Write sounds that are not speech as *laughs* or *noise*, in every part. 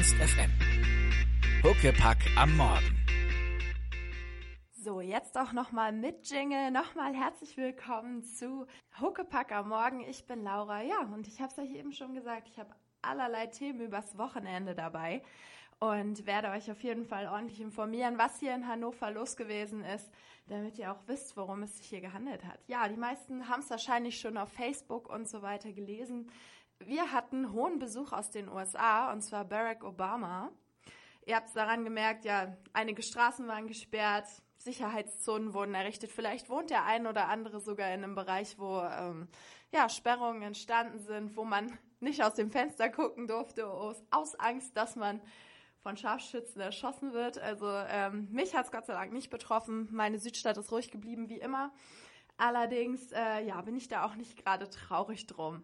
Ernst FM. Huckepack am Morgen. So, jetzt auch nochmal mit Jingle. Nochmal herzlich willkommen zu Huckepack am Morgen. Ich bin Laura. Ja, und ich habe es euch eben schon gesagt, ich habe allerlei Themen übers Wochenende dabei und werde euch auf jeden Fall ordentlich informieren, was hier in Hannover los gewesen ist, damit ihr auch wisst, worum es sich hier gehandelt hat. Ja, die meisten haben es wahrscheinlich schon auf Facebook und so weiter gelesen. Wir hatten hohen Besuch aus den USA, und zwar Barack Obama. Ihr habt es daran gemerkt, ja, einige Straßen waren gesperrt, Sicherheitszonen wurden errichtet. Vielleicht wohnt der ein oder andere sogar in einem Bereich, wo ähm, ja, Sperrungen entstanden sind, wo man nicht aus dem Fenster gucken durfte, aus, aus Angst, dass man von Scharfschützen erschossen wird. Also ähm, mich hat es Gott sei Dank nicht betroffen. Meine Südstadt ist ruhig geblieben wie immer. Allerdings äh, ja, bin ich da auch nicht gerade traurig drum.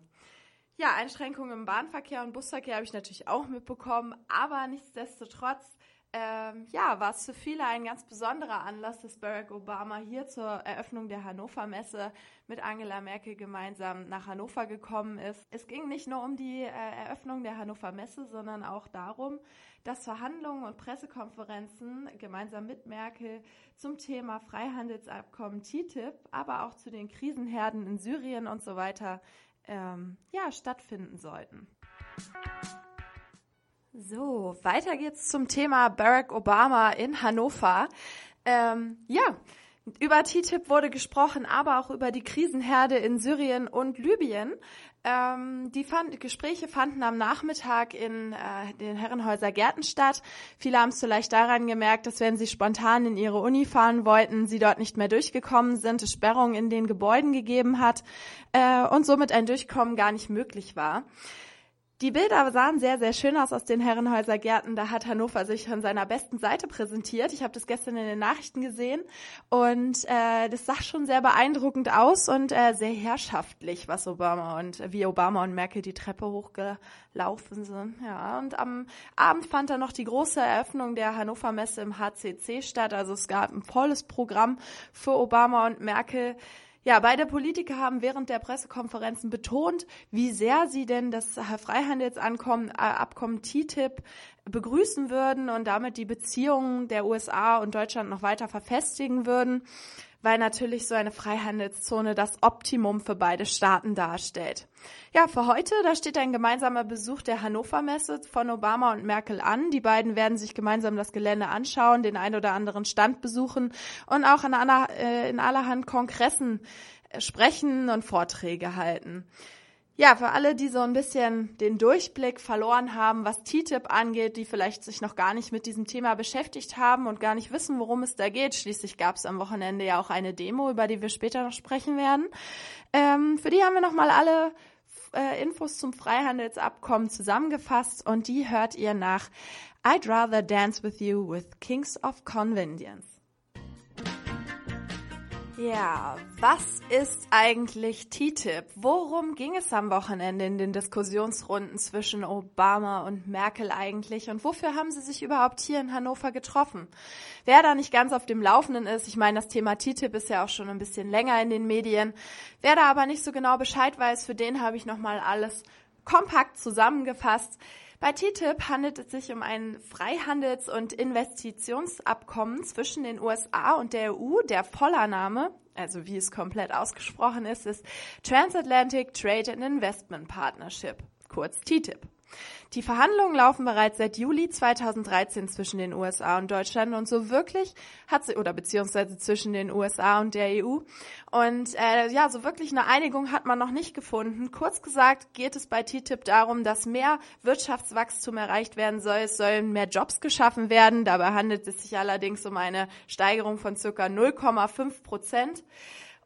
Ja, Einschränkungen im Bahnverkehr und Busverkehr habe ich natürlich auch mitbekommen, aber nichtsdestotrotz ähm, ja, war es für viele ein ganz besonderer Anlass, dass Barack Obama hier zur Eröffnung der Hannover Messe mit Angela Merkel gemeinsam nach Hannover gekommen ist. Es ging nicht nur um die äh, Eröffnung der Hannover Messe, sondern auch darum, dass Verhandlungen und Pressekonferenzen gemeinsam mit Merkel zum Thema Freihandelsabkommen TTIP, aber auch zu den Krisenherden in Syrien und so weiter ähm, ja, stattfinden sollten. So, weiter geht's zum Thema Barack Obama in Hannover. Ähm, ja, über TTIP wurde gesprochen, aber auch über die Krisenherde in Syrien und Libyen. Ähm, die fand, Gespräche fanden am Nachmittag in äh, den Herrenhäuser Gärten statt. Viele haben es vielleicht daran gemerkt, dass wenn sie spontan in ihre Uni fahren wollten, sie dort nicht mehr durchgekommen sind, es Sperrungen in den Gebäuden gegeben hat äh, und somit ein Durchkommen gar nicht möglich war. Die Bilder sahen sehr, sehr schön aus aus den Herrenhäuser Gärten. Da hat Hannover sich von seiner besten Seite präsentiert. Ich habe das gestern in den Nachrichten gesehen und äh, das sah schon sehr beeindruckend aus und äh, sehr herrschaftlich, was Obama und wie Obama und Merkel die Treppe hochgelaufen sind. Ja, und am Abend fand dann noch die große Eröffnung der Hannover Messe im HCC statt. Also es gab ein volles Programm für Obama und Merkel. Ja, beide Politiker haben während der Pressekonferenzen betont, wie sehr sie denn das Freihandelsabkommen äh, TTIP begrüßen würden und damit die Beziehungen der USA und Deutschland noch weiter verfestigen würden weil natürlich so eine Freihandelszone das Optimum für beide Staaten darstellt. Ja, für heute, da steht ein gemeinsamer Besuch der Hannover Messe von Obama und Merkel an. Die beiden werden sich gemeinsam das Gelände anschauen, den ein oder anderen Stand besuchen und auch in, aller, äh, in allerhand Kongressen äh, sprechen und Vorträge halten. Ja, für alle, die so ein bisschen den Durchblick verloren haben, was TTIP angeht, die vielleicht sich noch gar nicht mit diesem Thema beschäftigt haben und gar nicht wissen, worum es da geht. Schließlich gab es am Wochenende ja auch eine Demo, über die wir später noch sprechen werden. Ähm, für die haben wir nochmal alle äh, Infos zum Freihandelsabkommen zusammengefasst und die hört ihr nach I'd rather dance with you with Kings of Convenience. Ja, was ist eigentlich TTIP? Worum ging es am Wochenende in den Diskussionsrunden zwischen Obama und Merkel eigentlich und wofür haben sie sich überhaupt hier in Hannover getroffen? Wer da nicht ganz auf dem Laufenden ist, ich meine, das Thema TTIP ist ja auch schon ein bisschen länger in den Medien. Wer da aber nicht so genau Bescheid weiß, für den habe ich nochmal alles kompakt zusammengefasst. Bei TTIP handelt es sich um ein Freihandels- und Investitionsabkommen zwischen den USA und der EU. Der Vollername, also wie es komplett ausgesprochen ist, ist Transatlantic Trade and Investment Partnership, kurz TTIP. Die Verhandlungen laufen bereits seit Juli 2013 zwischen den USA und Deutschland und so wirklich hat sie, oder beziehungsweise zwischen den USA und der EU. Und äh, ja, so wirklich eine Einigung hat man noch nicht gefunden. Kurz gesagt geht es bei TTIP darum, dass mehr Wirtschaftswachstum erreicht werden soll. Es sollen mehr Jobs geschaffen werden. Dabei handelt es sich allerdings um eine Steigerung von circa 0,5 Prozent.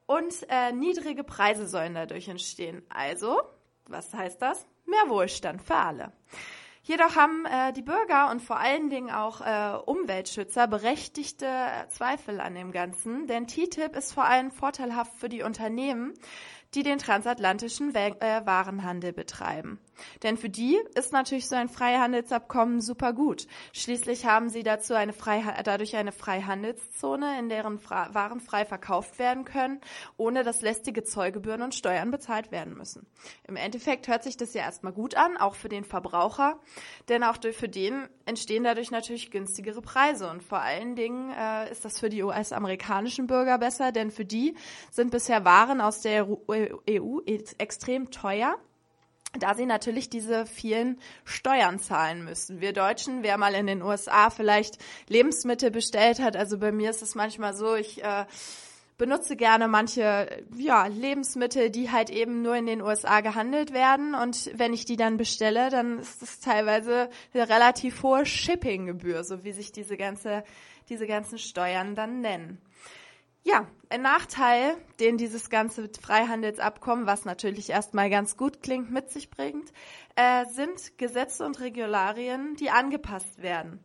Und äh, niedrige Preise sollen dadurch entstehen. Also, was heißt das? Mehr Wohlstand für alle. Jedoch haben äh, die Bürger und vor allen Dingen auch äh, Umweltschützer berechtigte Zweifel an dem Ganzen, denn TTIP ist vor allem vorteilhaft für die Unternehmen, die den transatlantischen äh, Warenhandel betreiben. Denn für die ist natürlich so ein Freihandelsabkommen super gut. Schließlich haben sie dazu eine dadurch eine Freihandelszone, in deren Waren frei verkauft werden können, ohne dass lästige Zollgebühren und Steuern bezahlt werden müssen. Im Endeffekt hört sich das ja erstmal gut an, auch für den Verbraucher, denn auch für den entstehen dadurch natürlich günstigere Preise und vor allen Dingen äh, ist das für die US-amerikanischen Bürger besser, denn für die sind bisher Waren aus der EU extrem teuer da sie natürlich diese vielen Steuern zahlen müssen. Wir Deutschen, wer mal in den USA vielleicht Lebensmittel bestellt hat, also bei mir ist es manchmal so, ich äh, benutze gerne manche ja, Lebensmittel, die halt eben nur in den USA gehandelt werden. Und wenn ich die dann bestelle, dann ist das teilweise eine relativ hohe Shippinggebühr, so wie sich diese ganze, diese ganzen Steuern dann nennen. Ja, ein Nachteil, den dieses ganze Freihandelsabkommen, was natürlich erstmal ganz gut klingt, mit sich bringt, äh, sind Gesetze und Regularien, die angepasst werden.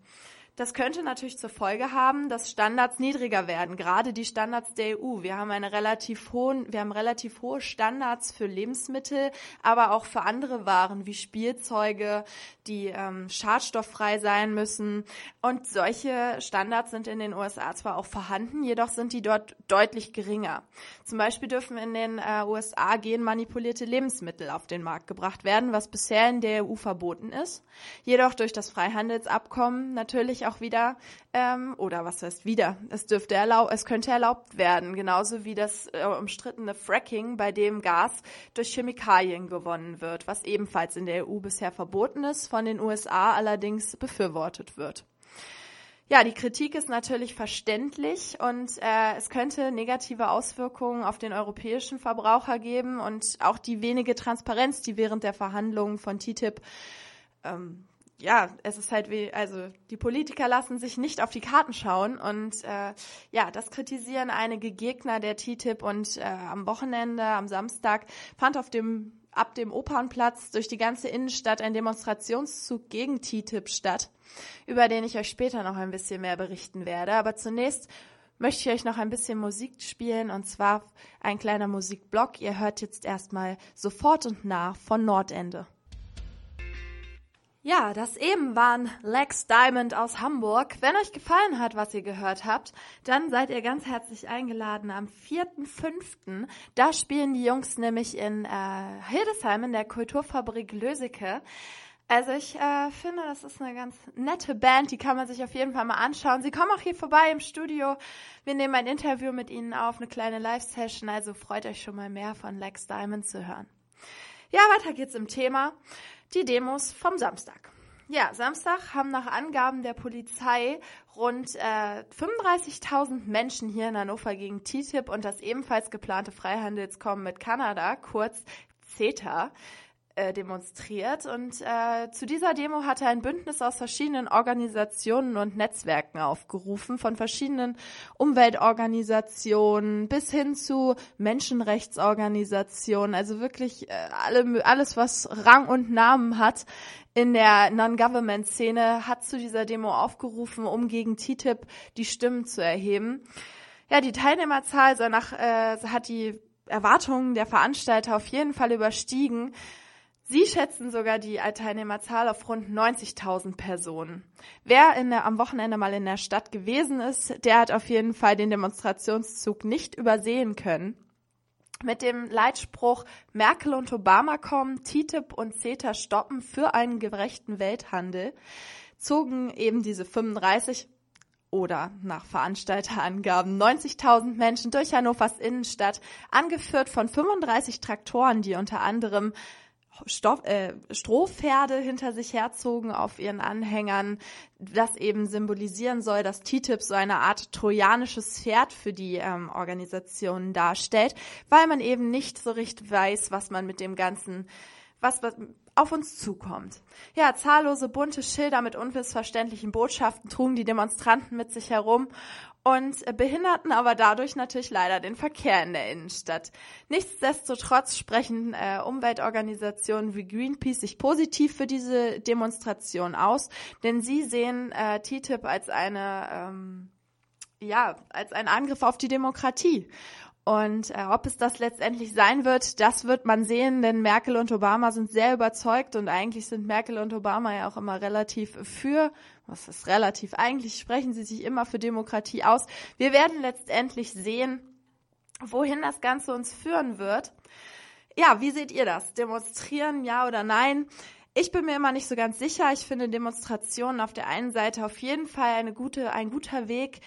Das könnte natürlich zur Folge haben, dass Standards niedriger werden, gerade die Standards der EU. Wir haben eine relativ hohen, wir haben relativ hohe Standards für Lebensmittel, aber auch für andere Waren wie Spielzeuge, die ähm, schadstofffrei sein müssen. Und solche Standards sind in den USA zwar auch vorhanden, jedoch sind die dort deutlich geringer. Zum Beispiel dürfen in den äh, USA genmanipulierte Lebensmittel auf den Markt gebracht werden, was bisher in der EU verboten ist. Jedoch durch das Freihandelsabkommen natürlich auch wieder, ähm, oder was heißt wieder, es dürfte erlaubt, es könnte erlaubt werden, genauso wie das äh, umstrittene Fracking, bei dem Gas durch Chemikalien gewonnen wird, was ebenfalls in der EU bisher verboten ist, von den USA allerdings befürwortet wird. Ja, die Kritik ist natürlich verständlich und äh, es könnte negative Auswirkungen auf den europäischen Verbraucher geben und auch die wenige Transparenz, die während der Verhandlungen von TTIP ähm, ja, es ist halt wie, also die Politiker lassen sich nicht auf die Karten schauen und äh, ja, das kritisieren einige Gegner der TTIP und äh, am Wochenende, am Samstag fand auf dem ab dem Opernplatz durch die ganze Innenstadt ein Demonstrationszug gegen TTIP statt, über den ich euch später noch ein bisschen mehr berichten werde. Aber zunächst möchte ich euch noch ein bisschen Musik spielen und zwar ein kleiner Musikblock. Ihr hört jetzt erstmal sofort und nah von Nordende. Ja, das eben waren Lex Diamond aus Hamburg. Wenn euch gefallen hat, was ihr gehört habt, dann seid ihr ganz herzlich eingeladen am 4.5. Da spielen die Jungs nämlich in äh, Hildesheim in der Kulturfabrik Löseke. Also ich äh, finde, das ist eine ganz nette Band, die kann man sich auf jeden Fall mal anschauen. Sie kommen auch hier vorbei im Studio. Wir nehmen ein Interview mit ihnen auf, eine kleine Live-Session, also freut euch schon mal mehr von Lex Diamond zu hören. Ja, weiter geht's im Thema die Demos vom Samstag. Ja, Samstag haben nach Angaben der Polizei rund äh, 35.000 Menschen hier in Hannover gegen TTIP und das ebenfalls geplante Freihandelskommen mit Kanada, kurz CETA, äh, demonstriert. Und äh, zu dieser Demo hatte ein Bündnis aus verschiedenen Organisationen und Netzwerken aufgerufen, von verschiedenen Umweltorganisationen bis hin zu Menschenrechtsorganisationen, also wirklich äh, alle, alles, was Rang und Namen hat in der Non-Government-Szene, hat zu dieser Demo aufgerufen, um gegen TTIP die Stimmen zu erheben. Ja, die Teilnehmerzahl soll nach, äh, hat die Erwartungen der Veranstalter auf jeden Fall überstiegen. Sie schätzen sogar die Teilnehmerzahl auf rund 90.000 Personen. Wer der, am Wochenende mal in der Stadt gewesen ist, der hat auf jeden Fall den Demonstrationszug nicht übersehen können. Mit dem Leitspruch Merkel und Obama kommen, TTIP und CETA stoppen für einen gerechten Welthandel zogen eben diese 35 oder nach Veranstalterangaben 90.000 Menschen durch Hannovers Innenstadt, angeführt von 35 Traktoren, die unter anderem Stoff, äh, Strohpferde hinter sich herzogen auf ihren Anhängern, das eben symbolisieren soll, dass TTIP so eine Art trojanisches Pferd für die ähm, Organisationen darstellt, weil man eben nicht so richtig weiß, was man mit dem ganzen, was, was auf uns zukommt. Ja, zahllose bunte Schilder mit unmissverständlichen Botschaften trugen die Demonstranten mit sich herum und behinderten aber dadurch natürlich leider den Verkehr in der Innenstadt. Nichtsdestotrotz sprechen äh, Umweltorganisationen wie Greenpeace sich positiv für diese Demonstration aus, denn sie sehen äh, TTIP als eine ähm, ja als einen Angriff auf die Demokratie Und äh, ob es das letztendlich sein wird, das wird man sehen, denn Merkel und Obama sind sehr überzeugt und eigentlich sind Merkel und Obama ja auch immer relativ für, was ist relativ, eigentlich sprechen sie sich immer für Demokratie aus. Wir werden letztendlich sehen, wohin das Ganze uns führen wird. Ja, wie seht ihr das? Demonstrieren, ja oder nein? Ich bin mir immer nicht so ganz sicher. Ich finde Demonstrationen auf der einen Seite auf jeden Fall eine gute, ein guter Weg,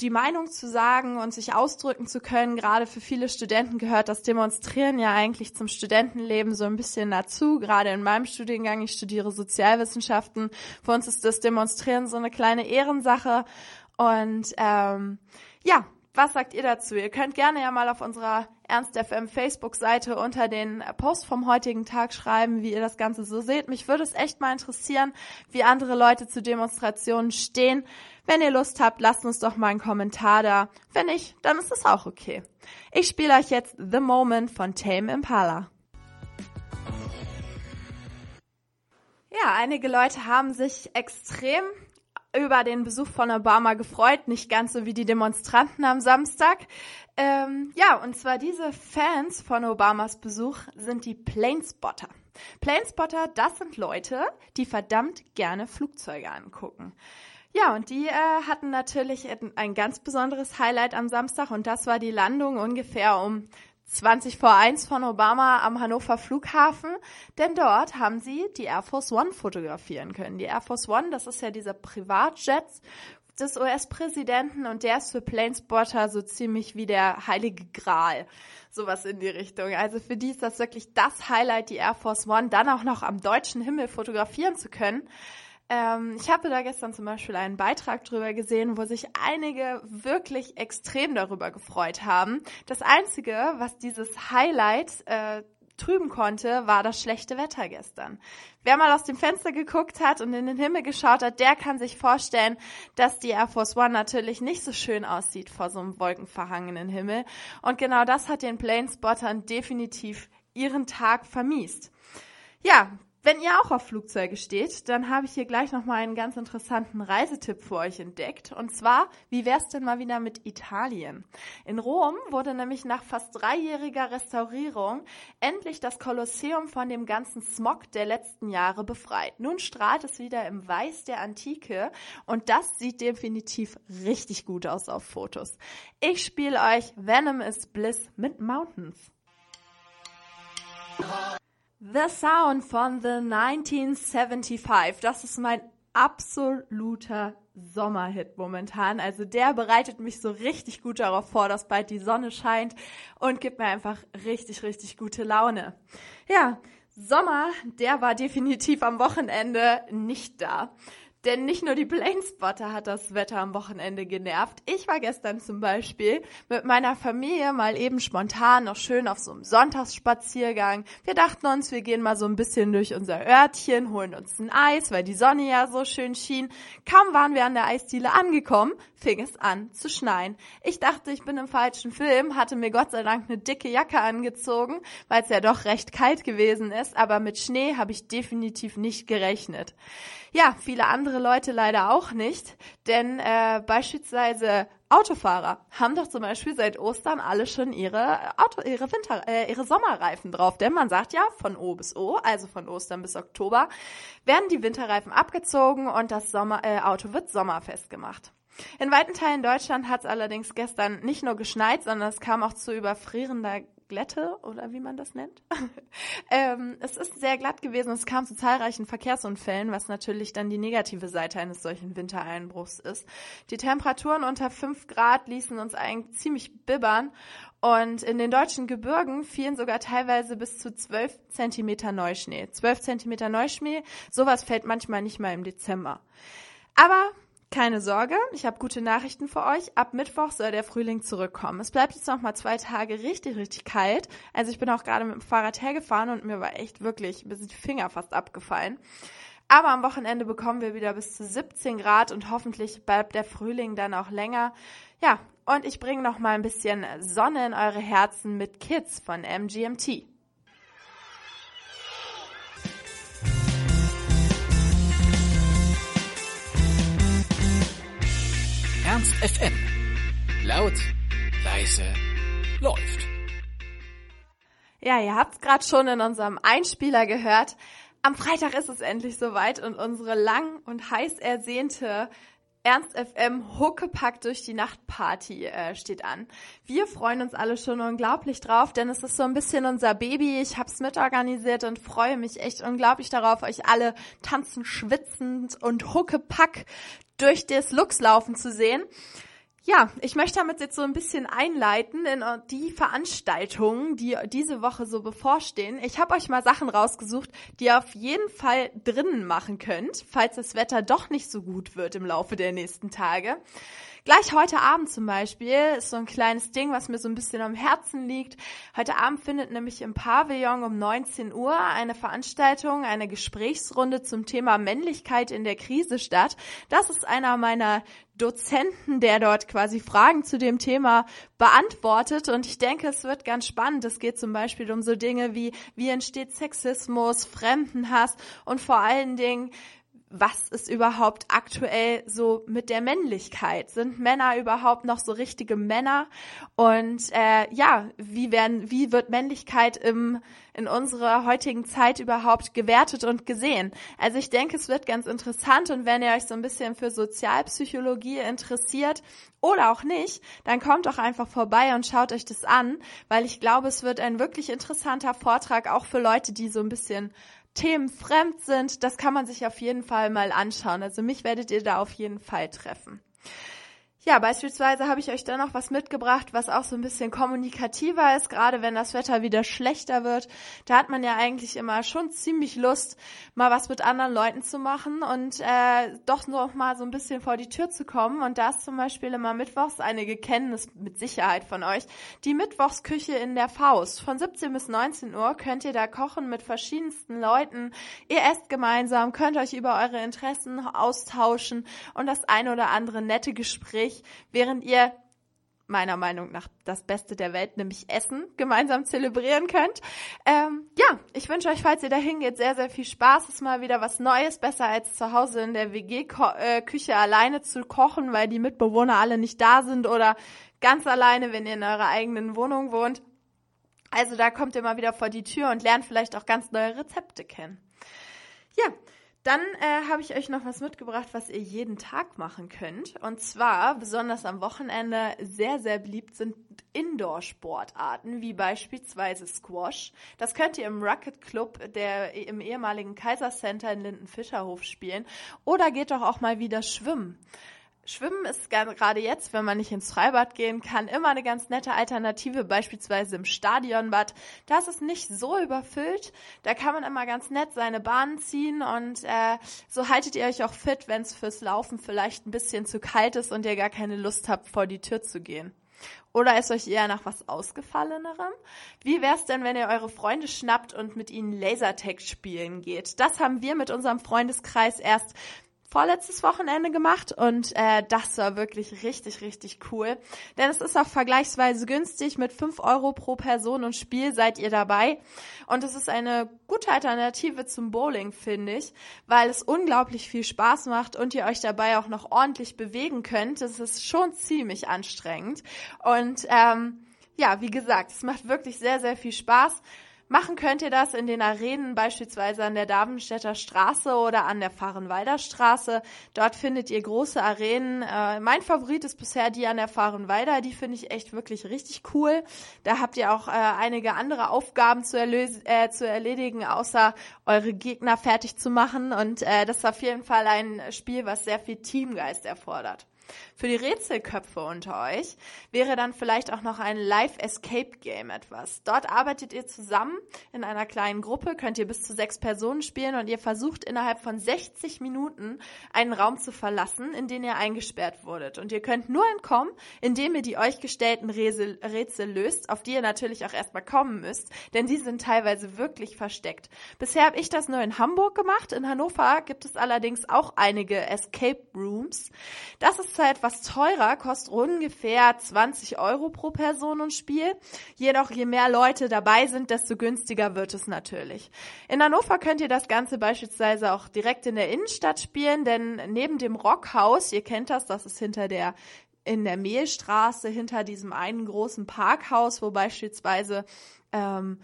die Meinung zu sagen und sich ausdrücken zu können. Gerade für viele Studenten gehört das Demonstrieren ja eigentlich zum Studentenleben so ein bisschen dazu. Gerade in meinem Studiengang, ich studiere Sozialwissenschaften. Für uns ist das Demonstrieren so eine kleine Ehrensache. Und ähm, ja, was sagt ihr dazu? Ihr könnt gerne ja mal auf unserer Ernst FM Facebook-Seite unter den Post vom heutigen Tag schreiben, wie ihr das Ganze so seht. Mich würde es echt mal interessieren, wie andere Leute zu Demonstrationen stehen. Wenn ihr Lust habt, lasst uns doch mal einen Kommentar da. Wenn nicht, dann ist es auch okay. Ich spiele euch jetzt The Moment von Tame Impala. Ja, einige Leute haben sich extrem über den Besuch von Obama gefreut, nicht ganz so wie die Demonstranten am Samstag. Ähm, ja, und zwar diese Fans von Obamas Besuch sind die Planespotter. Planespotter, das sind Leute, die verdammt gerne Flugzeuge angucken. Ja, und die äh, hatten natürlich ein ganz besonderes Highlight am Samstag und das war die Landung ungefähr um 20 vor 1 von Obama am Hannover Flughafen, denn dort haben sie die Air Force One fotografieren können. Die Air Force One, das ist ja dieser Privatjet des US-Präsidenten und der ist für Planespotter so ziemlich wie der heilige Gral. Sowas in die Richtung. Also für die ist das wirklich das Highlight, die Air Force One dann auch noch am deutschen Himmel fotografieren zu können. Ähm, ich habe da gestern zum Beispiel einen Beitrag drüber gesehen, wo sich einige wirklich extrem darüber gefreut haben. Das Einzige, was dieses Highlight äh, trüben konnte, war das schlechte Wetter gestern. Wer mal aus dem Fenster geguckt hat und in den Himmel geschaut hat, der kann sich vorstellen, dass die Air Force One natürlich nicht so schön aussieht vor so einem wolkenverhangenen Himmel. Und genau das hat den Planespottern definitiv ihren Tag vermiest. Ja, wenn ihr auch auf Flugzeuge steht, dann habe ich hier gleich nochmal einen ganz interessanten Reisetipp für euch entdeckt. Und zwar, wie wär's denn mal wieder mit Italien? In Rom wurde nämlich nach fast dreijähriger Restaurierung endlich das Kolosseum von dem ganzen Smog der letzten Jahre befreit. Nun strahlt es wieder im Weiß der Antike und das sieht definitiv richtig gut aus auf Fotos. Ich spiele euch Venom is Bliss mit Mountains. The Sound von The 1975. Das ist mein absoluter Sommerhit momentan. Also der bereitet mich so richtig gut darauf vor, dass bald die Sonne scheint und gibt mir einfach richtig, richtig gute Laune. Ja, Sommer, der war definitiv am Wochenende nicht da. Denn nicht nur die Planespotter hat das Wetter am Wochenende genervt. Ich war gestern zum Beispiel mit meiner Familie mal eben spontan noch schön auf so einem Sonntagsspaziergang. Wir dachten uns, wir gehen mal so ein bisschen durch unser Örtchen, holen uns ein Eis, weil die Sonne ja so schön schien. Kaum waren wir an der Eisdiele angekommen, fing es an zu schneien. Ich dachte, ich bin im falschen Film, hatte mir Gott sei Dank eine dicke Jacke angezogen, weil es ja doch recht kalt gewesen ist, aber mit Schnee habe ich definitiv nicht gerechnet. Ja, viele andere Leute leider auch nicht, denn äh, beispielsweise Autofahrer haben doch zum Beispiel seit Ostern alle schon ihre Auto, ihre Winter, äh, ihre Sommerreifen drauf. Denn man sagt ja, von O bis O, also von Ostern bis Oktober, werden die Winterreifen abgezogen und das Sommer, äh, Auto wird sommerfest gemacht. In weiten Teilen Deutschland hat es allerdings gestern nicht nur geschneit, sondern es kam auch zu überfrierender Glätte oder wie man das nennt. *laughs* ähm, es ist sehr glatt gewesen. Es kam zu zahlreichen Verkehrsunfällen, was natürlich dann die negative Seite eines solchen Wintereinbruchs ist. Die Temperaturen unter 5 Grad ließen uns eigentlich ziemlich bibbern und in den deutschen Gebirgen fielen sogar teilweise bis zu 12 Zentimeter Neuschnee. 12 Zentimeter Neuschnee, sowas fällt manchmal nicht mal im Dezember. Aber keine Sorge, ich habe gute Nachrichten für euch. Ab Mittwoch soll der Frühling zurückkommen. Es bleibt jetzt noch mal zwei Tage richtig, richtig kalt. Also ich bin auch gerade mit dem Fahrrad hergefahren und mir war echt wirklich bis die Finger fast abgefallen. Aber am Wochenende bekommen wir wieder bis zu 17 Grad und hoffentlich bleibt der Frühling dann auch länger. Ja, und ich bringe noch mal ein bisschen Sonne in eure Herzen mit Kids von MGMT. Ernst FM. Laut, leise, läuft. Ja, ihr habt es gerade schon in unserem Einspieler gehört. Am Freitag ist es endlich soweit und unsere lang und heiß ersehnte Ernst FM Huckepack durch die Nachtparty äh, steht an. Wir freuen uns alle schon unglaublich drauf, denn es ist so ein bisschen unser Baby. Ich habe es mitorganisiert und freue mich echt unglaublich darauf, euch alle tanzen, schwitzend und Huckepack durch das Lux laufen zu sehen. Ja, ich möchte damit jetzt so ein bisschen einleiten in die Veranstaltungen, die diese Woche so bevorstehen. Ich habe euch mal Sachen rausgesucht, die ihr auf jeden Fall drinnen machen könnt, falls das Wetter doch nicht so gut wird im Laufe der nächsten Tage. Gleich heute Abend zum Beispiel ist so ein kleines Ding, was mir so ein bisschen am Herzen liegt. Heute Abend findet nämlich im Pavillon um 19 Uhr eine Veranstaltung, eine Gesprächsrunde zum Thema Männlichkeit in der Krise statt. Das ist einer meiner Dozenten, der dort quasi Fragen zu dem Thema beantwortet. Und ich denke, es wird ganz spannend. Es geht zum Beispiel um so Dinge wie, wie entsteht Sexismus, Fremdenhass und vor allen Dingen, was ist überhaupt aktuell so mit der Männlichkeit? Sind Männer überhaupt noch so richtige Männer? Und äh, ja, wie werden, wie wird Männlichkeit im in unserer heutigen Zeit überhaupt gewertet und gesehen? Also ich denke, es wird ganz interessant und wenn ihr euch so ein bisschen für Sozialpsychologie interessiert oder auch nicht, dann kommt doch einfach vorbei und schaut euch das an, weil ich glaube, es wird ein wirklich interessanter Vortrag auch für Leute, die so ein bisschen Themen fremd sind, das kann man sich auf jeden Fall mal anschauen. Also mich werdet ihr da auf jeden Fall treffen. Ja, beispielsweise habe ich euch da noch was mitgebracht, was auch so ein bisschen kommunikativer ist, gerade wenn das Wetter wieder schlechter wird. Da hat man ja eigentlich immer schon ziemlich Lust, mal was mit anderen Leuten zu machen und äh, doch noch mal so ein bisschen vor die Tür zu kommen. Und da ist zum Beispiel immer mittwochs, einige kennen es mit Sicherheit von euch, die Mittwochsküche in der Faust. Von 17 bis 19 Uhr könnt ihr da kochen mit verschiedensten Leuten. Ihr esst gemeinsam, könnt euch über eure Interessen austauschen und das ein oder andere nette Gespräch euch, während ihr meiner Meinung nach das Beste der Welt, nämlich Essen, gemeinsam zelebrieren könnt. Ähm, ja, ich wünsche euch, falls ihr dahin geht, sehr, sehr viel Spaß. Es ist mal wieder was Neues, besser als zu Hause in der WG-Küche äh, alleine zu kochen, weil die Mitbewohner alle nicht da sind oder ganz alleine, wenn ihr in eurer eigenen Wohnung wohnt. Also da kommt ihr mal wieder vor die Tür und lernt vielleicht auch ganz neue Rezepte kennen. Ja, dann äh, habe ich euch noch was mitgebracht, was ihr jeden Tag machen könnt. Und zwar, besonders am Wochenende, sehr, sehr beliebt sind Indoor-Sportarten, wie beispielsweise Squash. Das könnt ihr im Rocket Club, der im ehemaligen Kaisercenter in Lindenfischerhof spielen. Oder geht doch auch mal wieder schwimmen. Schwimmen ist gerade jetzt, wenn man nicht ins Freibad gehen kann, immer eine ganz nette Alternative, beispielsweise im Stadionbad. Da ist es nicht so überfüllt. Da kann man immer ganz nett seine Bahnen ziehen und äh, so haltet ihr euch auch fit, wenn es fürs Laufen vielleicht ein bisschen zu kalt ist und ihr gar keine Lust habt, vor die Tür zu gehen. Oder ist euch eher nach was Ausgefallenerem? Wie wär's denn, wenn ihr eure Freunde schnappt und mit ihnen Lasertag spielen geht? Das haben wir mit unserem Freundeskreis erst vorletztes Wochenende gemacht und äh, das war wirklich richtig, richtig cool. Denn es ist auch vergleichsweise günstig. Mit fünf Euro pro Person und Spiel seid ihr dabei. Und es ist eine gute Alternative zum Bowling, finde ich, weil es unglaublich viel Spaß macht und ihr euch dabei auch noch ordentlich bewegen könnt. Es ist schon ziemlich anstrengend. Und ähm, ja, wie gesagt, es macht wirklich sehr, sehr viel Spaß. Machen könnt ihr das in den Arenen, beispielsweise an der Davenstädter Straße oder an der Fahrenwalder Straße. Dort findet ihr große Arenen. Äh, mein Favorit ist bisher die an der Fahrenwalder. Die finde ich echt wirklich richtig cool. Da habt ihr auch äh, einige andere Aufgaben zu, äh, zu erledigen, außer eure Gegner fertig zu machen. Und äh, das ist auf jeden Fall ein Spiel, was sehr viel Teamgeist erfordert. Für die Rätselköpfe unter euch wäre dann vielleicht auch noch ein Live-Escape-Game etwas. Dort arbeitet ihr zusammen in einer kleinen Gruppe, könnt ihr bis zu sechs Personen spielen und ihr versucht innerhalb von 60 Minuten einen Raum zu verlassen, in den ihr eingesperrt wurdet. Und ihr könnt nur entkommen, indem ihr die euch gestellten Rätsel, Rätsel löst, auf die ihr natürlich auch erstmal kommen müsst, denn die sind teilweise wirklich versteckt. Bisher habe ich das nur in Hamburg gemacht. In Hannover gibt es allerdings auch einige Escape Rooms. Das ist zwar etwas teurer, kostet ungefähr 20 Euro pro Person und Spiel. Jedoch, je mehr Leute dabei sind, desto günstiger wird es natürlich. In Hannover könnt ihr das Ganze beispielsweise auch direkt in der Innenstadt spielen, denn neben dem Rockhaus, ihr kennt das, das ist hinter der in der Mehlstraße hinter diesem einen großen Parkhaus, wo beispielsweise ähm,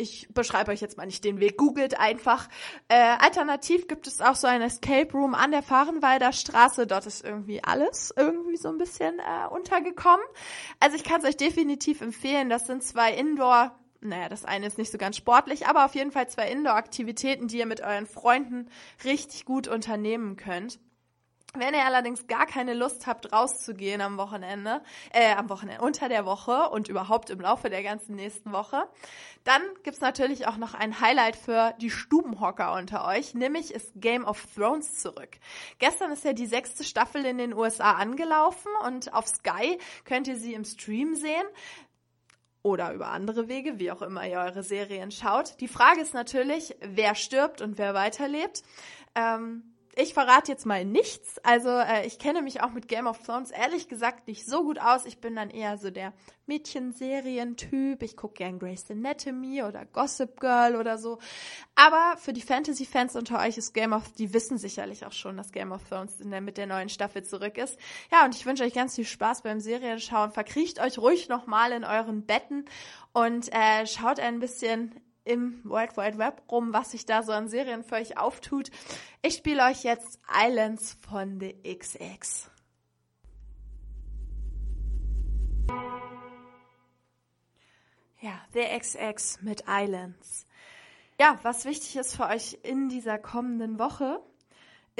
ich beschreibe euch jetzt mal nicht den Weg, googelt einfach. Äh, alternativ gibt es auch so ein Escape Room an der Fahrenwalder Straße. Dort ist irgendwie alles irgendwie so ein bisschen äh, untergekommen. Also ich kann es euch definitiv empfehlen. Das sind zwei Indoor naja, das eine ist nicht so ganz sportlich, aber auf jeden Fall zwei Indoor-Aktivitäten, die ihr mit euren Freunden richtig gut unternehmen könnt. Wenn ihr allerdings gar keine Lust habt, rauszugehen am Wochenende, äh, am Wochenende, unter der Woche und überhaupt im Laufe der ganzen nächsten Woche, dann gibt's natürlich auch noch ein Highlight für die Stubenhocker unter euch, nämlich ist Game of Thrones zurück. Gestern ist ja die sechste Staffel in den USA angelaufen und auf Sky könnt ihr sie im Stream sehen oder über andere Wege, wie auch immer ihr eure Serien schaut. Die Frage ist natürlich, wer stirbt und wer weiterlebt. Ähm, ich verrate jetzt mal nichts. Also äh, ich kenne mich auch mit Game of Thrones ehrlich gesagt nicht so gut aus. Ich bin dann eher so der Mädchenserientyp. Ich gucke gern Grey's Anatomy oder Gossip Girl oder so. Aber für die Fantasy-Fans unter euch ist Game of, die wissen sicherlich auch schon, dass Game of Thrones der, mit der neuen Staffel zurück ist. Ja, und ich wünsche euch ganz viel Spaß beim Serienschauen. Verkriecht euch ruhig nochmal in euren Betten und äh, schaut ein bisschen im World Wide Web rum, was sich da so an Serien für euch auftut. Ich spiele euch jetzt Islands von The XX. Ja, The XX mit Islands. Ja, was wichtig ist für euch in dieser kommenden Woche,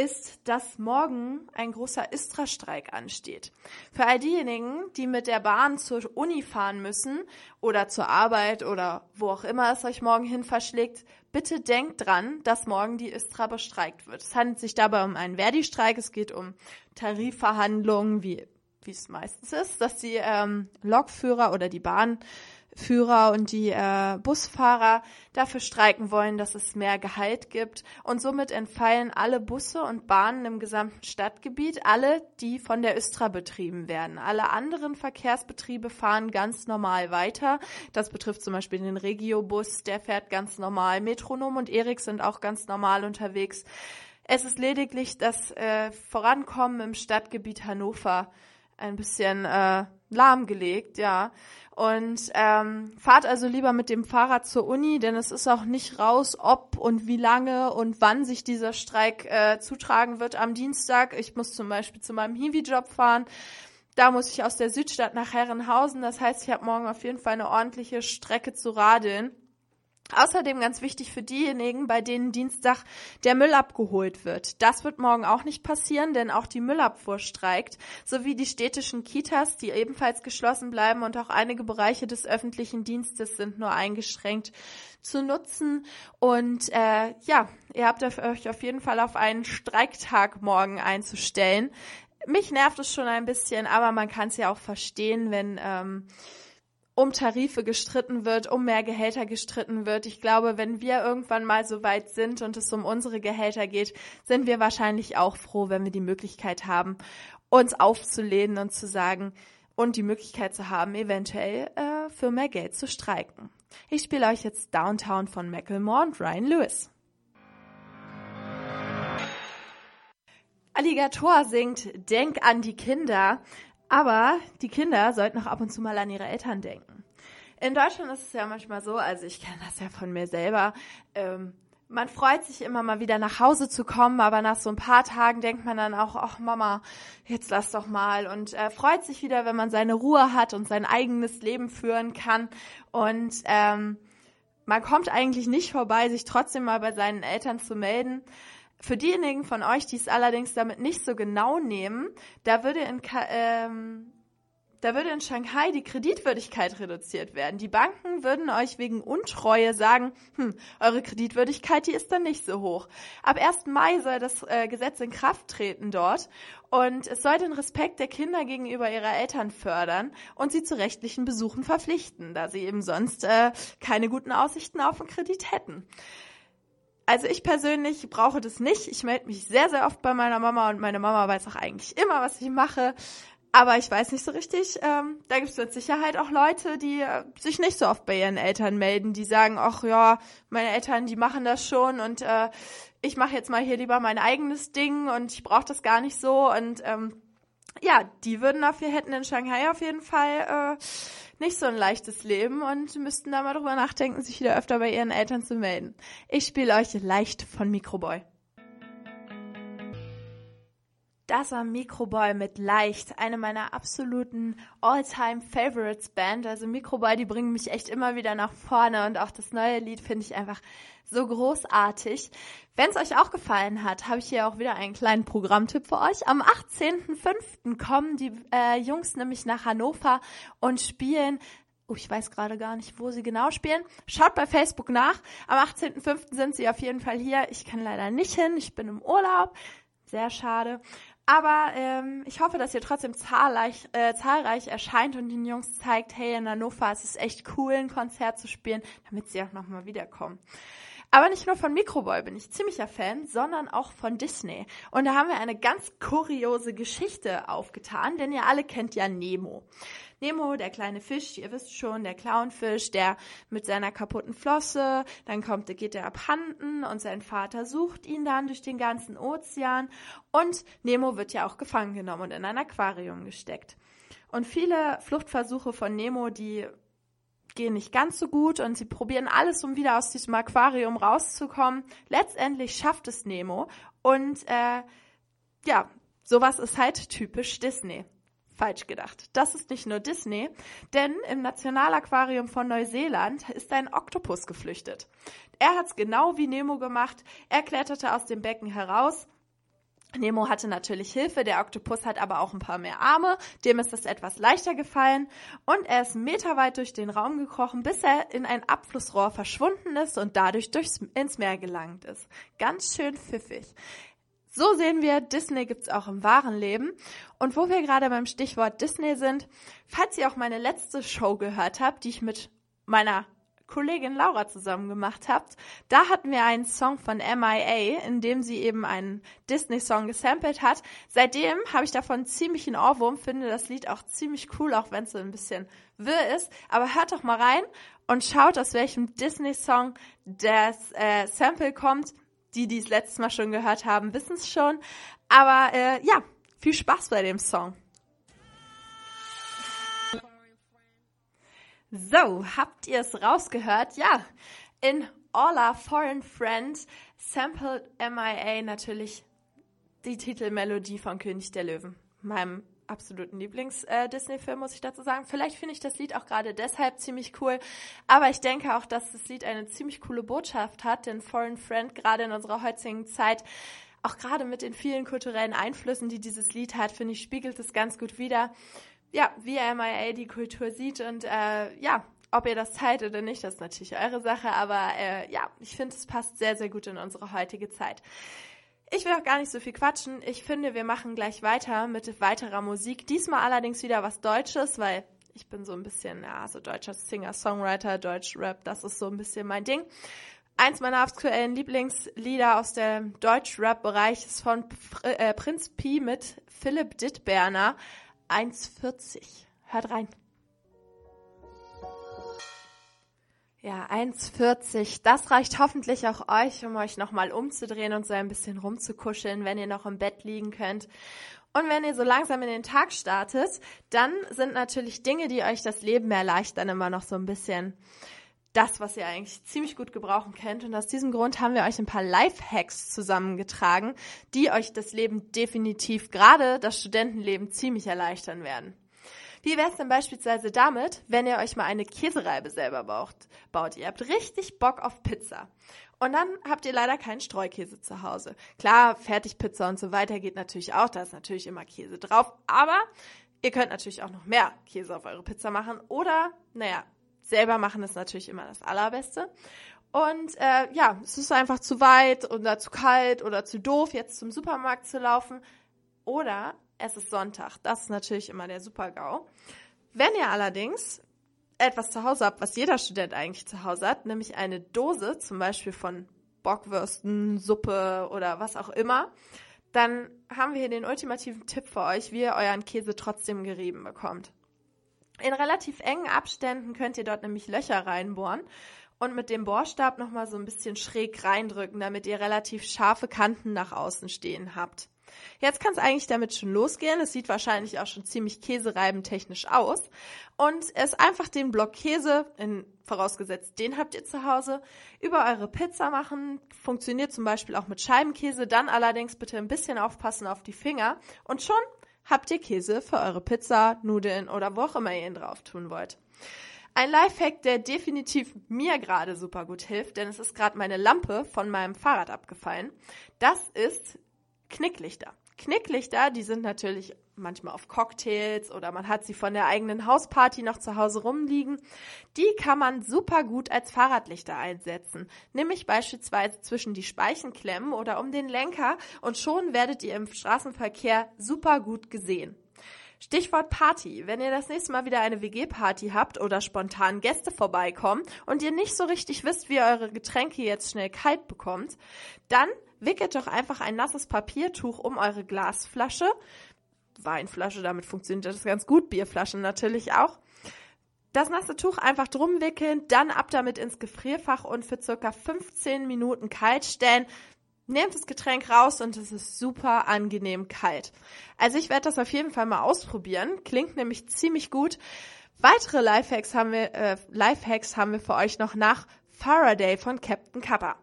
ist, dass morgen ein großer Istra-Streik ansteht. Für all diejenigen, die mit der Bahn zur Uni fahren müssen oder zur Arbeit oder wo auch immer es euch morgen hin verschlägt, bitte denkt dran, dass morgen die Istra bestreikt wird. Es handelt sich dabei um einen Verdi-Streik. Es geht um Tarifverhandlungen, wie wie es meistens ist, dass die ähm, Lokführer oder die Bahn Führer und die äh, Busfahrer dafür streiken wollen, dass es mehr Gehalt gibt. Und somit entfallen alle Busse und Bahnen im gesamten Stadtgebiet, alle, die von der Östra betrieben werden. Alle anderen Verkehrsbetriebe fahren ganz normal weiter. Das betrifft zum Beispiel den Regiobus, der fährt ganz normal. Metronom und Erik sind auch ganz normal unterwegs. Es ist lediglich das äh, Vorankommen im Stadtgebiet Hannover ein bisschen äh, lahmgelegt, ja. Und ähm, fahrt also lieber mit dem Fahrrad zur Uni, denn es ist auch nicht raus, ob und wie lange und wann sich dieser Streik äh, zutragen wird am Dienstag. Ich muss zum Beispiel zu meinem Hiwi-Job fahren. Da muss ich aus der Südstadt nach Herrenhausen. Das heißt, ich habe morgen auf jeden Fall eine ordentliche Strecke zu radeln. Außerdem ganz wichtig für diejenigen, bei denen Dienstag der Müll abgeholt wird. Das wird morgen auch nicht passieren, denn auch die Müllabfuhr streikt, sowie die städtischen Kitas, die ebenfalls geschlossen bleiben und auch einige Bereiche des öffentlichen Dienstes sind nur eingeschränkt zu nutzen. Und äh, ja, ihr habt euch auf jeden Fall auf einen Streiktag morgen einzustellen. Mich nervt es schon ein bisschen, aber man kann es ja auch verstehen, wenn ähm, um Tarife gestritten wird, um mehr Gehälter gestritten wird. Ich glaube, wenn wir irgendwann mal so weit sind und es um unsere Gehälter geht, sind wir wahrscheinlich auch froh, wenn wir die Möglichkeit haben, uns aufzulehnen und zu sagen und die Möglichkeit zu haben, eventuell äh, für mehr Geld zu streiken. Ich spiele euch jetzt Downtown von Macklemore und Ryan Lewis. Alligator singt Denk an die Kinder. Aber die Kinder sollten auch ab und zu mal an ihre Eltern denken. In Deutschland ist es ja manchmal so, also ich kenne das ja von mir selber, ähm, man freut sich immer mal wieder nach Hause zu kommen, aber nach so ein paar Tagen denkt man dann auch, ach Mama, jetzt lass doch mal und äh, freut sich wieder, wenn man seine Ruhe hat und sein eigenes Leben führen kann und ähm, man kommt eigentlich nicht vorbei, sich trotzdem mal bei seinen Eltern zu melden. Für diejenigen von euch, die es allerdings damit nicht so genau nehmen, da würde in, ähm, da würde in Shanghai die Kreditwürdigkeit reduziert werden. Die Banken würden euch wegen Untreue sagen, hm, eure Kreditwürdigkeit, die ist dann nicht so hoch. Ab 1. Mai soll das äh, Gesetz in Kraft treten dort und es soll den Respekt der Kinder gegenüber ihrer Eltern fördern und sie zu rechtlichen Besuchen verpflichten, da sie eben sonst äh, keine guten Aussichten auf einen Kredit hätten. Also ich persönlich brauche das nicht. Ich melde mich sehr, sehr oft bei meiner Mama und meine Mama weiß auch eigentlich immer, was ich mache. Aber ich weiß nicht so richtig. Ähm, da gibt es mit Sicherheit auch Leute, die äh, sich nicht so oft bei ihren Eltern melden, die sagen, ach ja, meine Eltern, die machen das schon und äh, ich mache jetzt mal hier lieber mein eigenes Ding und ich brauche das gar nicht so. Und ähm, ja, die würden wir hätten in Shanghai auf jeden Fall äh, nicht so ein leichtes Leben und müssten da mal drüber nachdenken, sich wieder öfter bei ihren Eltern zu melden. Ich spiele euch leicht von Microboy. Das Microboy mit Leicht, eine meiner absoluten All-Time Favorites Band. Also Microboy, die bringen mich echt immer wieder nach vorne und auch das neue Lied finde ich einfach so großartig. Wenn es euch auch gefallen hat, habe ich hier auch wieder einen kleinen Programmtipp für euch. Am 18.05. kommen die äh, Jungs nämlich nach Hannover und spielen Oh, ich weiß gerade gar nicht, wo sie genau spielen. Schaut bei Facebook nach. Am 18.05. sind sie auf jeden Fall hier. Ich kann leider nicht hin. Ich bin im Urlaub. Sehr schade. Aber ähm, ich hoffe, dass ihr trotzdem zahlreich, äh, zahlreich erscheint und den Jungs zeigt, hey, in Hannover ist es echt cool, ein Konzert zu spielen, damit sie auch nochmal wiederkommen. Aber nicht nur von Microboy bin ich ziemlicher Fan, sondern auch von Disney. Und da haben wir eine ganz kuriose Geschichte aufgetan, denn ihr alle kennt ja Nemo. Nemo, der kleine Fisch, ihr wisst schon, der Clownfisch, der mit seiner kaputten Flosse, dann kommt, geht er abhanden und sein Vater sucht ihn dann durch den ganzen Ozean und Nemo wird ja auch gefangen genommen und in ein Aquarium gesteckt. Und viele Fluchtversuche von Nemo, die gehen nicht ganz so gut und sie probieren alles, um wieder aus diesem Aquarium rauszukommen. Letztendlich schafft es Nemo und äh, ja, sowas ist halt typisch Disney. Falsch gedacht. Das ist nicht nur Disney, denn im Nationalaquarium von Neuseeland ist ein Oktopus geflüchtet. Er hat's genau wie Nemo gemacht. Er kletterte aus dem Becken heraus Nemo hatte natürlich Hilfe, der Oktopus hat aber auch ein paar mehr Arme, dem ist es etwas leichter gefallen und er ist meterweit durch den Raum gekrochen, bis er in ein Abflussrohr verschwunden ist und dadurch durchs, ins Meer gelangt ist. Ganz schön pfiffig. So sehen wir, Disney gibt's auch im wahren Leben. Und wo wir gerade beim Stichwort Disney sind, falls ihr auch meine letzte Show gehört habt, die ich mit meiner Kollegin Laura zusammen gemacht habt. Da hatten wir einen Song von MIA, in dem sie eben einen Disney-Song gesampelt hat. Seitdem habe ich davon ziemlich einen Ohrwurm, finde das Lied auch ziemlich cool, auch wenn es so ein bisschen wirr ist. Aber hört doch mal rein und schaut, aus welchem Disney-Song das äh, Sample kommt. Die, die es letztes Mal schon gehört haben, wissen es schon. Aber äh, ja, viel Spaß bei dem Song. So, habt ihr es rausgehört? Ja, in All Our Foreign Friends sampled MIA natürlich die Titelmelodie von König der Löwen, meinem absoluten Lieblings-Disney-Film, muss ich dazu sagen. Vielleicht finde ich das Lied auch gerade deshalb ziemlich cool, aber ich denke auch, dass das Lied eine ziemlich coole Botschaft hat, denn Foreign Friend gerade in unserer heutigen Zeit auch gerade mit den vielen kulturellen Einflüssen, die dieses Lied hat, finde ich, spiegelt es ganz gut wider ja, wie MIA die Kultur sieht und äh, ja, ob ihr das teilt oder nicht, das ist natürlich eure Sache, aber äh, ja, ich finde, es passt sehr, sehr gut in unsere heutige Zeit. Ich will auch gar nicht so viel quatschen. Ich finde, wir machen gleich weiter mit weiterer Musik. Diesmal allerdings wieder was Deutsches, weil ich bin so ein bisschen, ja, so deutscher Singer, Songwriter, Deutsch-Rap, das ist so ein bisschen mein Ding. Eins meiner aktuellen Lieblingslieder aus dem Deutsch-Rap-Bereich ist von äh, Prinz Pi mit Philipp Dittberner. 1,40. Hört rein. Ja, 1,40. Das reicht hoffentlich auch euch, um euch nochmal umzudrehen und so ein bisschen rumzukuscheln, wenn ihr noch im Bett liegen könnt. Und wenn ihr so langsam in den Tag startet, dann sind natürlich Dinge, die euch das Leben erleichtern, immer noch so ein bisschen das, was ihr eigentlich ziemlich gut gebrauchen könnt. Und aus diesem Grund haben wir euch ein paar Life-Hacks zusammengetragen, die euch das Leben definitiv, gerade das Studentenleben, ziemlich erleichtern werden. Wie wäre es denn beispielsweise damit, wenn ihr euch mal eine Käsereibe selber baut, baut? Ihr habt richtig Bock auf Pizza. Und dann habt ihr leider keinen Streukäse zu Hause. Klar, Fertigpizza und so weiter geht natürlich auch, da ist natürlich immer Käse drauf. Aber ihr könnt natürlich auch noch mehr Käse auf eure Pizza machen. Oder, naja, selber machen ist natürlich immer das Allerbeste. Und äh, ja, es ist einfach zu weit oder zu kalt oder zu doof, jetzt zum Supermarkt zu laufen. Oder es ist Sonntag. Das ist natürlich immer der Super-GAU. Wenn ihr allerdings etwas zu Hause habt, was jeder Student eigentlich zu Hause hat, nämlich eine Dose, zum Beispiel von Bockwürsten, Suppe oder was auch immer, dann haben wir hier den ultimativen Tipp für euch, wie ihr euren Käse trotzdem gerieben bekommt. In relativ engen Abständen könnt ihr dort nämlich Löcher reinbohren und mit dem Bohrstab nochmal so ein bisschen schräg reindrücken, damit ihr relativ scharfe Kanten nach außen stehen habt. Jetzt kann es eigentlich damit schon losgehen. Es sieht wahrscheinlich auch schon ziemlich käsereibentechnisch aus. Und es einfach den Block Käse, in, vorausgesetzt den habt ihr zu Hause, über eure Pizza machen. Funktioniert zum Beispiel auch mit Scheibenkäse. Dann allerdings bitte ein bisschen aufpassen auf die Finger. Und schon habt ihr Käse für eure Pizza, Nudeln oder wo auch immer ihr ihn drauf tun wollt. Ein Lifehack, der definitiv mir gerade super gut hilft, denn es ist gerade meine Lampe von meinem Fahrrad abgefallen. Das ist Knicklichter. Knicklichter, die sind natürlich manchmal auf Cocktails oder man hat sie von der eigenen Hausparty noch zu Hause rumliegen. Die kann man super gut als Fahrradlichter einsetzen. Nämlich beispielsweise zwischen die Speichenklemmen oder um den Lenker und schon werdet ihr im Straßenverkehr super gut gesehen. Stichwort Party. Wenn ihr das nächste Mal wieder eine WG-Party habt oder spontan Gäste vorbeikommen und ihr nicht so richtig wisst, wie ihr eure Getränke jetzt schnell kalt bekommt, dann wickelt doch einfach ein nasses Papiertuch um eure Glasflasche. Weinflasche, damit funktioniert das ganz gut. Bierflaschen natürlich auch. Das nasse Tuch einfach drum wickeln, dann ab damit ins Gefrierfach und für circa 15 Minuten kalt stellen. Nehmt das Getränk raus und es ist super angenehm kalt. Also ich werde das auf jeden Fall mal ausprobieren. Klingt nämlich ziemlich gut. Weitere Lifehacks haben wir, äh, Lifehacks haben wir für euch noch nach Faraday von Captain Kappa.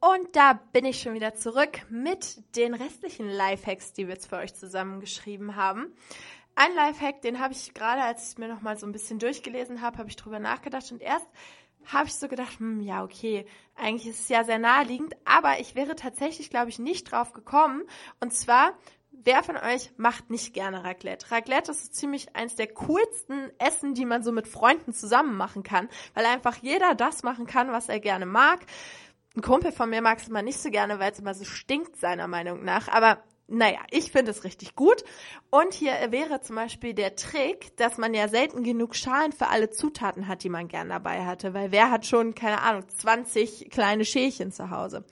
Und da bin ich schon wieder zurück mit den restlichen Lifehacks, die wir jetzt für euch zusammengeschrieben haben. Ein Lifehack, den habe ich gerade, als ich mir noch mal so ein bisschen durchgelesen habe, habe ich drüber nachgedacht und erst habe ich so gedacht, hm, ja, okay, eigentlich ist es ja sehr naheliegend, aber ich wäre tatsächlich, glaube ich, nicht drauf gekommen. Und zwar, wer von euch macht nicht gerne Raclette? Raclette ist ziemlich eins der coolsten Essen, die man so mit Freunden zusammen machen kann, weil einfach jeder das machen kann, was er gerne mag. Ein Kumpel von mir mag es immer nicht so gerne, weil es immer so stinkt, seiner Meinung nach. Aber naja, ich finde es richtig gut. Und hier wäre zum Beispiel der Trick, dass man ja selten genug Schalen für alle Zutaten hat, die man gern dabei hatte. Weil wer hat schon, keine Ahnung, 20 kleine Schälchen zu Hause?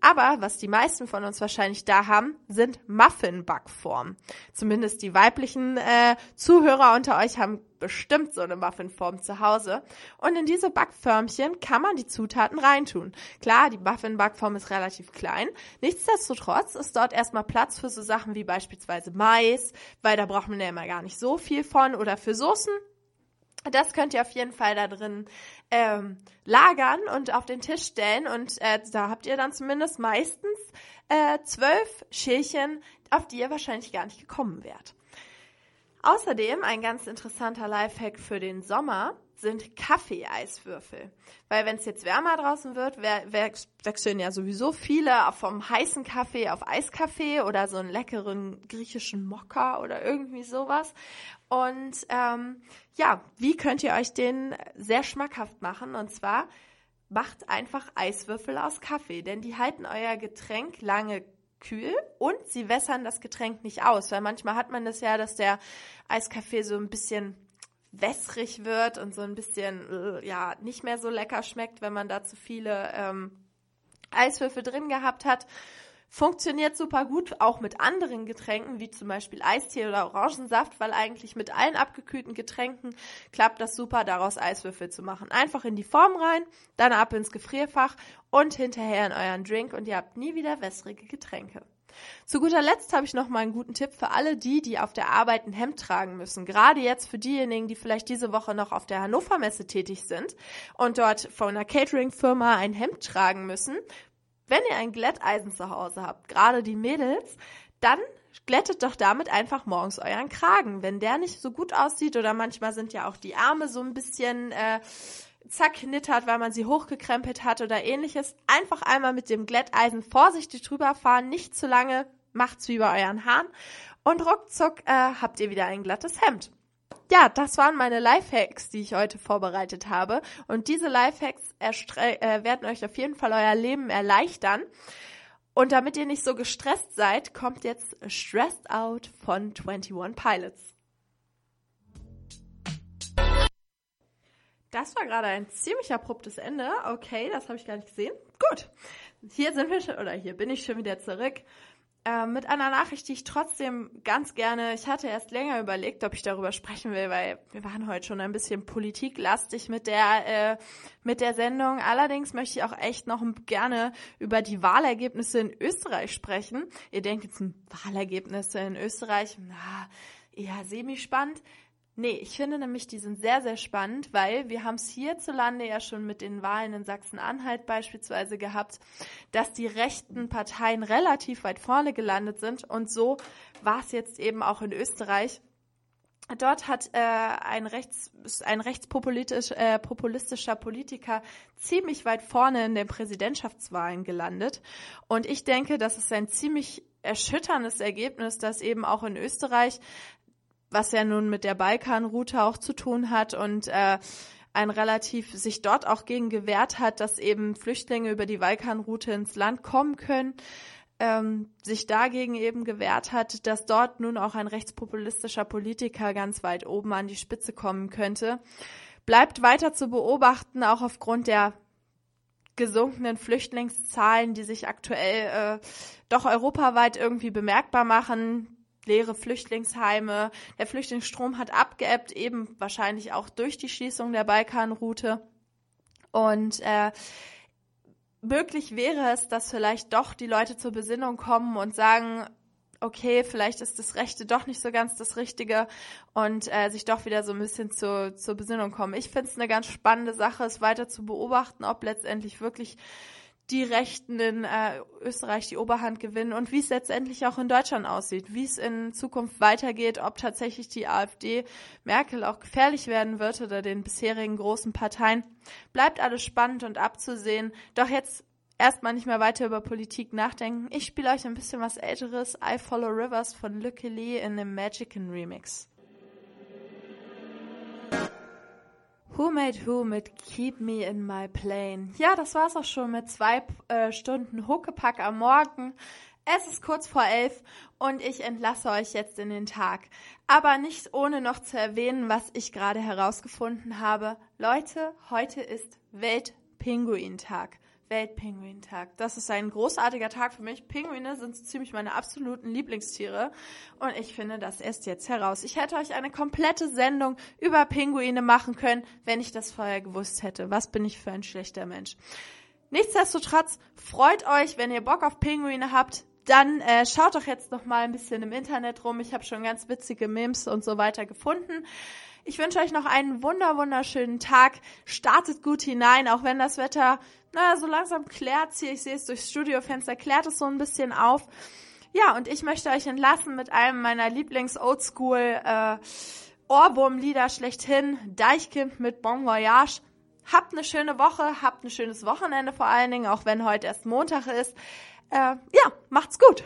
Aber was die meisten von uns wahrscheinlich da haben, sind Muffin-Backformen. Zumindest die weiblichen äh, Zuhörer unter euch haben bestimmt so eine Muffinform zu Hause. Und in diese Backförmchen kann man die Zutaten reintun. Klar, die Muffin-Backform ist relativ klein. Nichtsdestotrotz ist dort erstmal Platz für so Sachen wie beispielsweise Mais, weil da braucht man ja immer gar nicht so viel von. Oder für Soßen das könnt ihr auf jeden Fall da drin ähm, lagern und auf den Tisch stellen. Und äh, da habt ihr dann zumindest meistens äh, zwölf Schälchen, auf die ihr wahrscheinlich gar nicht gekommen wärt. Außerdem ein ganz interessanter Lifehack für den Sommer sind Kaffeeeiswürfel. Weil wenn es jetzt wärmer draußen wird, wechseln ja sowieso viele vom heißen Kaffee auf Eiskaffee oder so einen leckeren griechischen Mokka oder irgendwie sowas. Und ähm, ja, wie könnt ihr euch den sehr schmackhaft machen? Und zwar macht einfach Eiswürfel aus Kaffee, denn die halten euer Getränk lange kühl und sie wässern das Getränk nicht aus, weil manchmal hat man das ja, dass der Eiskaffee so ein bisschen wässrig wird und so ein bisschen äh, ja nicht mehr so lecker schmeckt, wenn man da zu viele ähm, Eiswürfel drin gehabt hat. Funktioniert super gut auch mit anderen Getränken, wie zum Beispiel Eistee oder Orangensaft, weil eigentlich mit allen abgekühlten Getränken klappt das super, daraus Eiswürfel zu machen. Einfach in die Form rein, dann ab ins Gefrierfach und hinterher in euren Drink und ihr habt nie wieder wässrige Getränke. Zu guter Letzt habe ich noch mal einen guten Tipp für alle die, die auf der Arbeit ein Hemd tragen müssen. Gerade jetzt für diejenigen, die vielleicht diese Woche noch auf der Hannover Messe tätig sind und dort von einer Catering-Firma ein Hemd tragen müssen. Wenn ihr ein Glätteisen zu Hause habt, gerade die Mädels, dann glättet doch damit einfach morgens euren Kragen. Wenn der nicht so gut aussieht oder manchmal sind ja auch die Arme so ein bisschen äh, zerknittert, weil man sie hochgekrempelt hat oder ähnliches. Einfach einmal mit dem Glätteisen vorsichtig drüber fahren, nicht zu lange, macht's wie bei euren Haaren und ruckzuck äh, habt ihr wieder ein glattes Hemd. Ja, das waren meine Lifehacks, die ich heute vorbereitet habe. Und diese Lifehacks äh, werden euch auf jeden Fall euer Leben erleichtern. Und damit ihr nicht so gestresst seid, kommt jetzt Stressed Out von 21 Pilots. Das war gerade ein ziemlich abruptes Ende. Okay, das habe ich gar nicht gesehen. Gut. Hier sind wir schon, oder hier bin ich schon wieder zurück. Äh, mit einer Nachricht, die ich trotzdem ganz gerne, ich hatte erst länger überlegt, ob ich darüber sprechen will, weil wir waren heute schon ein bisschen politiklastig mit der, äh, mit der Sendung. Allerdings möchte ich auch echt noch gerne über die Wahlergebnisse in Österreich sprechen. Ihr denkt jetzt, hm, Wahlergebnisse in Österreich, na, eher semi-spannend. Nee, ich finde nämlich, die sind sehr, sehr spannend, weil wir haben es hierzulande ja schon mit den Wahlen in Sachsen-Anhalt beispielsweise gehabt, dass die rechten Parteien relativ weit vorne gelandet sind. Und so war es jetzt eben auch in Österreich. Dort hat äh, ein, rechts, ein rechtspopulistisch, äh, Politiker ziemlich weit vorne in den Präsidentschaftswahlen gelandet. Und ich denke, das ist ein ziemlich erschütterndes Ergebnis, dass eben auch in Österreich was ja nun mit der Balkanroute auch zu tun hat und äh, ein relativ sich dort auch gegen gewehrt hat, dass eben Flüchtlinge über die Balkanroute ins Land kommen können, ähm, sich dagegen eben gewehrt hat, dass dort nun auch ein rechtspopulistischer Politiker ganz weit oben an die Spitze kommen könnte. Bleibt weiter zu beobachten, auch aufgrund der gesunkenen Flüchtlingszahlen, die sich aktuell äh, doch europaweit irgendwie bemerkbar machen leere Flüchtlingsheime. Der Flüchtlingsstrom hat abgeebbt, eben wahrscheinlich auch durch die Schließung der Balkanroute. Und äh, möglich wäre es, dass vielleicht doch die Leute zur Besinnung kommen und sagen, okay, vielleicht ist das Rechte doch nicht so ganz das Richtige und äh, sich doch wieder so ein bisschen zu, zur Besinnung kommen. Ich finde es eine ganz spannende Sache, es weiter zu beobachten, ob letztendlich wirklich die Rechten in äh, Österreich die Oberhand gewinnen und wie es letztendlich auch in Deutschland aussieht, wie es in Zukunft weitergeht, ob tatsächlich die AfD Merkel auch gefährlich werden wird oder den bisherigen großen Parteien. Bleibt alles spannend und abzusehen. Doch jetzt erstmal nicht mehr weiter über Politik nachdenken. Ich spiele euch ein bisschen was älteres, I Follow Rivers von Lucky Lee in dem Magicin Remix. Who Made Who mit Keep Me in My Plane. Ja, das war's auch schon mit zwei äh, Stunden Huckepack am Morgen. Es ist kurz vor elf und ich entlasse euch jetzt in den Tag. Aber nicht ohne noch zu erwähnen, was ich gerade herausgefunden habe. Leute, heute ist Weltpinguintag. Weltpinguintag. Das ist ein großartiger Tag für mich. Pinguine sind so ziemlich meine absoluten Lieblingstiere. Und ich finde das erst jetzt heraus. Ich hätte euch eine komplette Sendung über Pinguine machen können, wenn ich das vorher gewusst hätte. Was bin ich für ein schlechter Mensch? Nichtsdestotrotz freut euch, wenn ihr Bock auf Pinguine habt. Dann äh, schaut doch jetzt noch mal ein bisschen im Internet rum. Ich habe schon ganz witzige Memes und so weiter gefunden. Ich wünsche euch noch einen wunder wunderschönen Tag. Startet gut hinein, auch wenn das Wetter, naja, so langsam klärt hier. Ich sehe es durchs Studiofenster, klärt es so ein bisschen auf. Ja, und ich möchte euch entlassen mit einem meiner Lieblings-Oldschool äh, Ohrwurmlieder schlechthin. Deichkind mit Bon Voyage. Habt eine schöne Woche, habt ein schönes Wochenende vor allen Dingen, auch wenn heute erst Montag ist. Äh, ja, macht's gut.